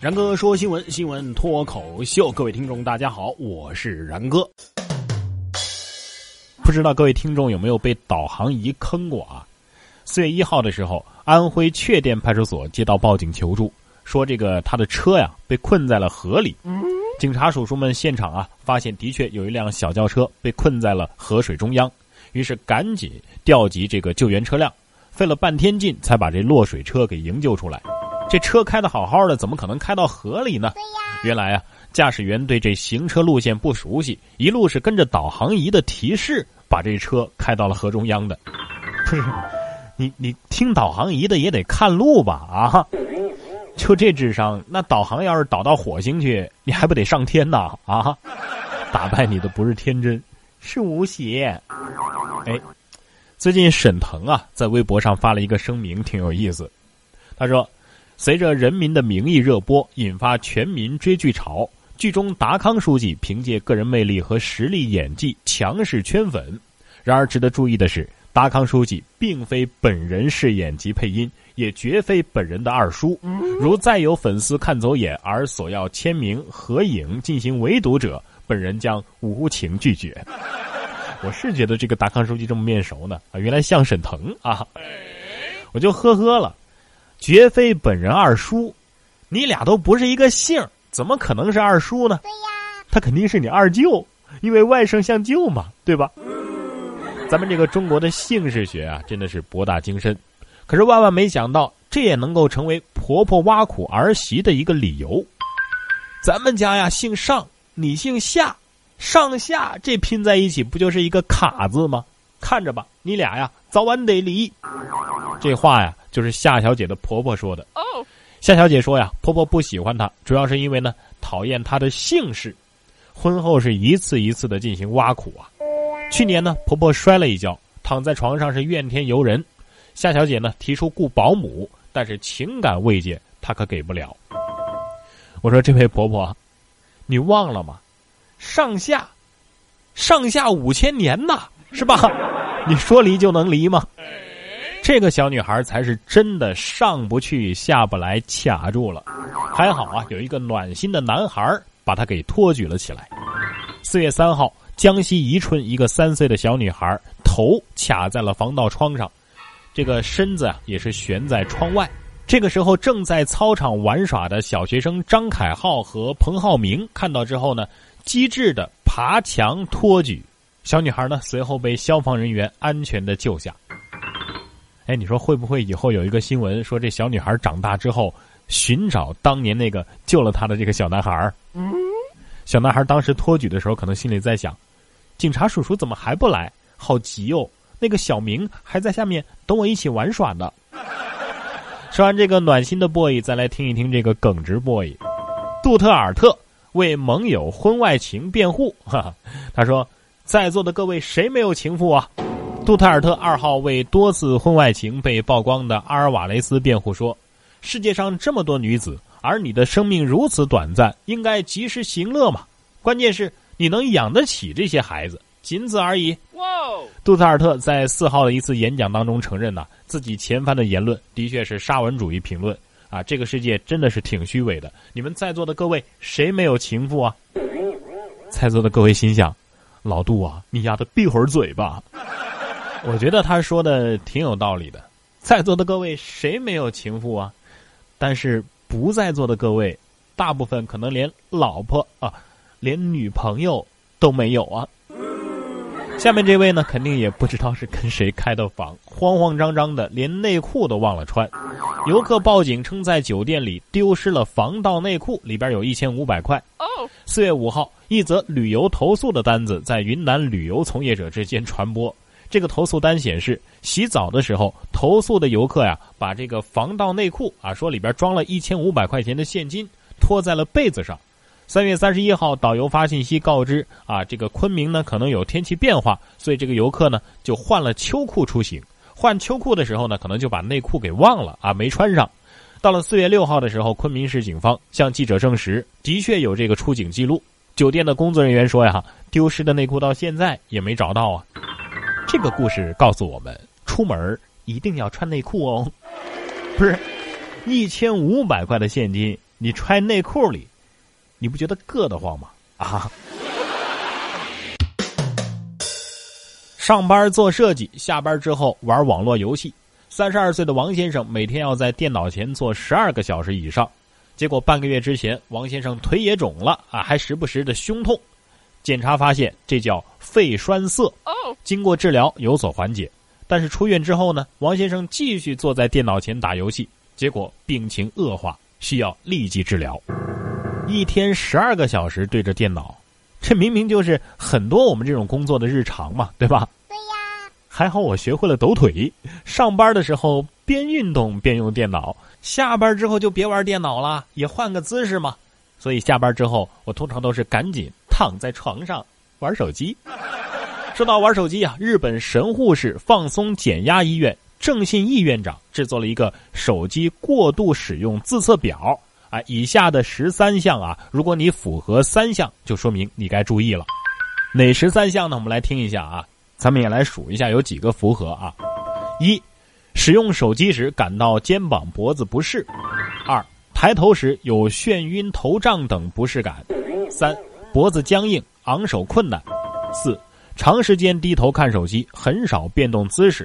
然哥说新闻，新闻脱口秀。各位听众，大家好，我是然哥。不知道各位听众有没有被导航仪坑过啊？四月一号的时候，安徽确店派出所接到报警求助，说这个他的车呀被困在了河里。警察叔叔们现场啊，发现的确有一辆小轿车被困在了河水中央，于是赶紧调集这个救援车辆，费了半天劲才把这落水车给营救出来。这车开的好好的，怎么可能开到河里呢？对呀，原来啊，驾驶员对这行车路线不熟悉，一路是跟着导航仪的提示，把这车开到了河中央的。不是，你你听导航仪的也得看路吧？啊，就这智商，那导航要是导到火星去，你还不得上天呐？啊，打败你的不是天真，是无邪。哎，最近沈腾啊，在微博上发了一个声明，挺有意思。他说。随着《人民的名义》热播，引发全民追剧潮。剧中达康书记凭借个人魅力和实力演技强势圈粉。然而，值得注意的是，达康书记并非本人饰演及配音，也绝非本人的二叔。如再有粉丝看走眼而索要签名、合影进行围堵者，本人将无情拒绝。我是觉得这个达康书记这么面熟呢啊，原来像沈腾啊，我就呵呵了。绝非本人二叔，你俩都不是一个姓怎么可能是二叔呢？对呀，他肯定是你二舅，因为外甥像舅嘛，对吧？咱们这个中国的姓氏学啊，真的是博大精深。可是万万没想到，这也能够成为婆婆挖苦儿媳的一个理由。咱们家呀姓上，你姓下，上下这拼在一起不就是一个卡字吗？看着吧，你俩呀早晚得离。这话呀。就是夏小姐的婆婆说的。哦，夏小姐说呀，婆婆不喜欢她，主要是因为呢讨厌她的姓氏。婚后是一次一次的进行挖苦啊。去年呢，婆婆摔了一跤，躺在床上是怨天尤人。夏小姐呢提出雇保姆，但是情感慰藉她可给不了。我说这位婆婆，你忘了吗？上下，上下五千年呐，是吧？你说离就能离吗？这个小女孩才是真的上不去下不来，卡住了。还好啊，有一个暖心的男孩把她给托举了起来。四月三号，江西宜春一个三岁的小女孩头卡在了防盗窗上，这个身子啊也是悬在窗外。这个时候，正在操场玩耍的小学生张凯浩和彭浩明看到之后呢，机智的爬墙托举小女孩呢，随后被消防人员安全的救下。哎，你说会不会以后有一个新闻说这小女孩长大之后寻找当年那个救了她的这个小男孩？嗯，小男孩当时托举的时候，可能心里在想：警察叔叔怎么还不来？好急哦！那个小明还在下面等我一起玩耍呢。说完这个暖心的 boy，再来听一听这个耿直 boy。杜特尔特为盟友婚外情辩护，哈哈，他说：“在座的各位，谁没有情妇啊？”杜特尔特二号为多次婚外情被曝光的阿尔瓦雷斯辩护说：“世界上这么多女子，而你的生命如此短暂，应该及时行乐嘛。关键是你能养得起这些孩子，仅此而已。”哇！杜特尔特在四号的一次演讲当中承认呐，自己前番的言论的确是沙文主义评论啊。这个世界真的是挺虚伪的。你们在座的各位，谁没有情妇啊？在座的各位心想：老杜啊，你丫的闭会儿嘴吧！我觉得他说的挺有道理的，在座的各位谁没有情妇啊？但是不在座的各位，大部分可能连老婆啊，连女朋友都没有啊。下面这位呢，肯定也不知道是跟谁开的房，慌慌张张的，连内裤都忘了穿。游客报警称在酒店里丢失了防盗内裤，里边有一千五百块。四月五号，一则旅游投诉的单子在云南旅游从业者之间传播。这个投诉单显示，洗澡的时候，投诉的游客呀，把这个防盗内裤啊，说里边装了一千五百块钱的现金，拖在了被子上。三月三十一号，导游发信息告知啊，这个昆明呢可能有天气变化，所以这个游客呢就换了秋裤出行。换秋裤的时候呢，可能就把内裤给忘了啊，没穿上。到了四月六号的时候，昆明市警方向记者证实，的确有这个出警记录。酒店的工作人员说呀，丢失的内裤到现在也没找到啊。这个故事告诉我们，出门一定要穿内裤哦。不是，一千五百块的现金，你揣内裤里，你不觉得硌得慌吗？啊！上班做设计，下班之后玩网络游戏。三十二岁的王先生每天要在电脑前坐十二个小时以上，结果半个月之前，王先生腿也肿了啊，还时不时的胸痛。检查发现这叫肺栓塞，经过治疗有所缓解。但是出院之后呢，王先生继续坐在电脑前打游戏，结果病情恶化，需要立即治疗。一天十二个小时对着电脑，这明明就是很多我们这种工作的日常嘛，对吧？对呀还好我学会了抖腿，上班的时候边运动边用电脑，下班之后就别玩电脑了，也换个姿势嘛。所以下班之后，我通常都是赶紧躺在床上玩手机。说到玩手机啊，日本神户市放松减压医院郑信义院长制作了一个手机过度使用自测表啊，以下的十三项啊，如果你符合三项，就说明你该注意了。哪十三项呢？我们来听一下啊。咱们也来数一下有几个符合啊：一，使用手机时感到肩膀、脖子不适；二，抬头时有眩晕、头胀等不适感；三，脖子僵硬、昂首困难；四，长时间低头看手机，很少变动姿势；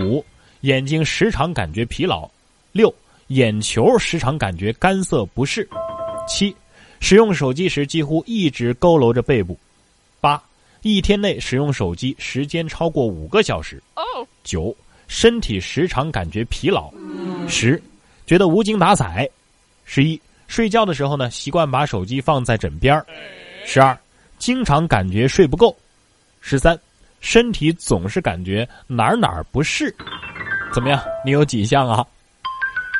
五，眼睛时常感觉疲劳；六，眼球时常感觉干涩不适；七，使用手机时几乎一直佝偻着背部；八。一天内使用手机时间超过五个小时。九，身体时常感觉疲劳。十，觉得无精打采。十一，睡觉的时候呢，习惯把手机放在枕边十二，经常感觉睡不够。十三，身体总是感觉哪儿哪儿不适。怎么样？你有几项啊？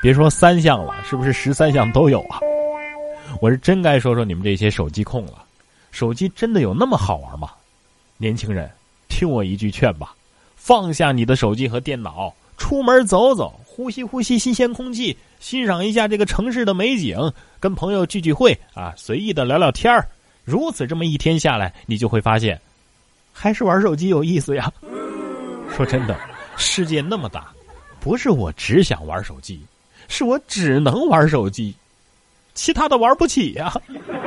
别说三项了，是不是十三项都有啊？我是真该说说你们这些手机控了。手机真的有那么好玩吗？年轻人，听我一句劝吧，放下你的手机和电脑，出门走走，呼吸呼吸新鲜空气，欣赏一下这个城市的美景，跟朋友聚聚会啊，随意的聊聊天儿。如此这么一天下来，你就会发现，还是玩手机有意思呀。说真的，世界那么大，不是我只想玩手机，是我只能玩手机，其他的玩不起呀。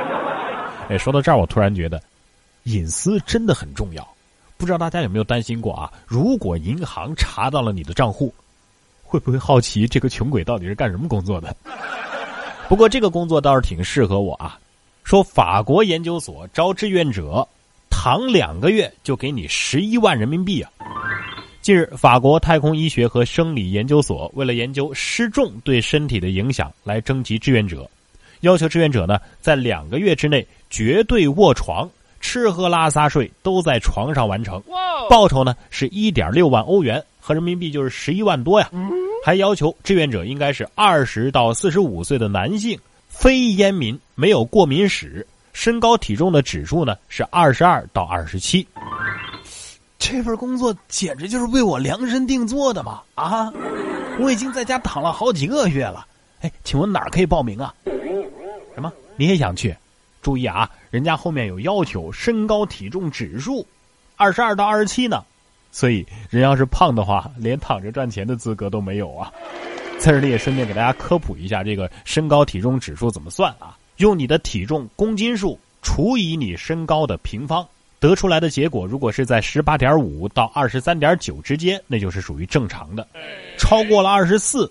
哎，说到这儿，我突然觉得。隐私真的很重要，不知道大家有没有担心过啊？如果银行查到了你的账户，会不会好奇这个穷鬼到底是干什么工作的？不过这个工作倒是挺适合我啊。说法国研究所招志愿者，躺两个月就给你十一万人民币啊！近日，法国太空医学和生理研究所为了研究失重对身体的影响，来征集志愿者，要求志愿者呢在两个月之内绝对卧床。吃喝拉撒睡都在床上完成，报酬呢是一点六万欧元，合人民币就是十一万多呀。还要求志愿者应该是二十到四十五岁的男性，非烟民，没有过敏史，身高体重的指数呢是二十二到二十七。这份工作简直就是为我量身定做的嘛！啊，我已经在家躺了好几个月了。哎，请问哪儿可以报名啊？什么？你也想去？注意啊，人家后面有要求，身高体重指数二十二到二十七呢，所以人要是胖的话，连躺着赚钱的资格都没有啊。在这里也顺便给大家科普一下，这个身高体重指数怎么算啊？用你的体重公斤数除以你身高的平方，得出来的结果，如果是在十八点五到二十三点九之间，那就是属于正常的；超过了二十四，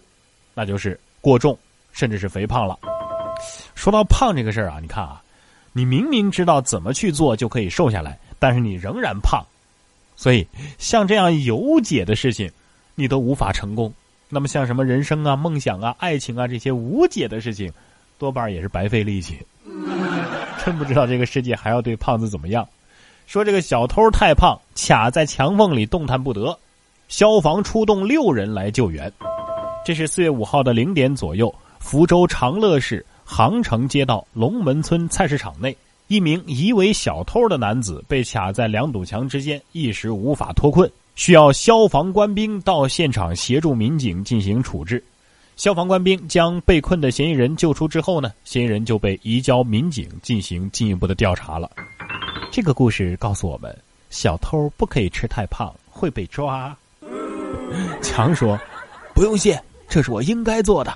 那就是过重，甚至是肥胖了。说到胖这个事儿啊，你看啊。你明明知道怎么去做就可以瘦下来，但是你仍然胖，所以像这样有解的事情，你都无法成功。那么像什么人生啊、梦想啊、爱情啊这些无解的事情，多半也是白费力气。真不知道这个世界还要对胖子怎么样。说这个小偷太胖，卡在墙缝里动弹不得，消防出动六人来救援。这是四月五号的零点左右，福州长乐市。杭城街道龙门村菜市场内，一名疑为小偷的男子被卡在两堵墙之间，一时无法脱困，需要消防官兵到现场协助民警进行处置。消防官兵将被困的嫌疑人救出之后呢，嫌疑人就被移交民警进行进一步的调查了。这个故事告诉我们，小偷不可以吃太胖，会被抓。强说：“不用谢，这是我应该做的。”